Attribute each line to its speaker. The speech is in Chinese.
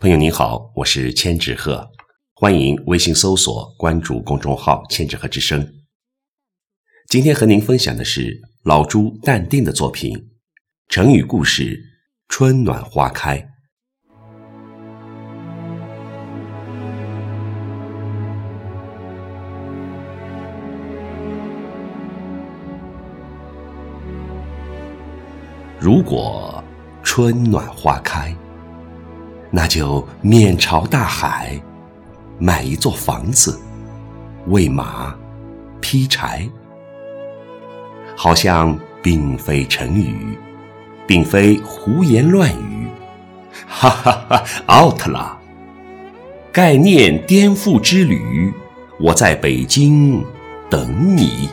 Speaker 1: 朋友您好，我是千纸鹤，欢迎微信搜索关注公众号“千纸鹤之声”。今天和您分享的是老朱淡定的作品成语故事《春暖花开》。如果春暖花开。那就面朝大海，买一座房子，喂马，劈柴。好像并非成语，并非胡言乱语，哈哈哈，out 了。概念颠覆之旅，我在北京等你。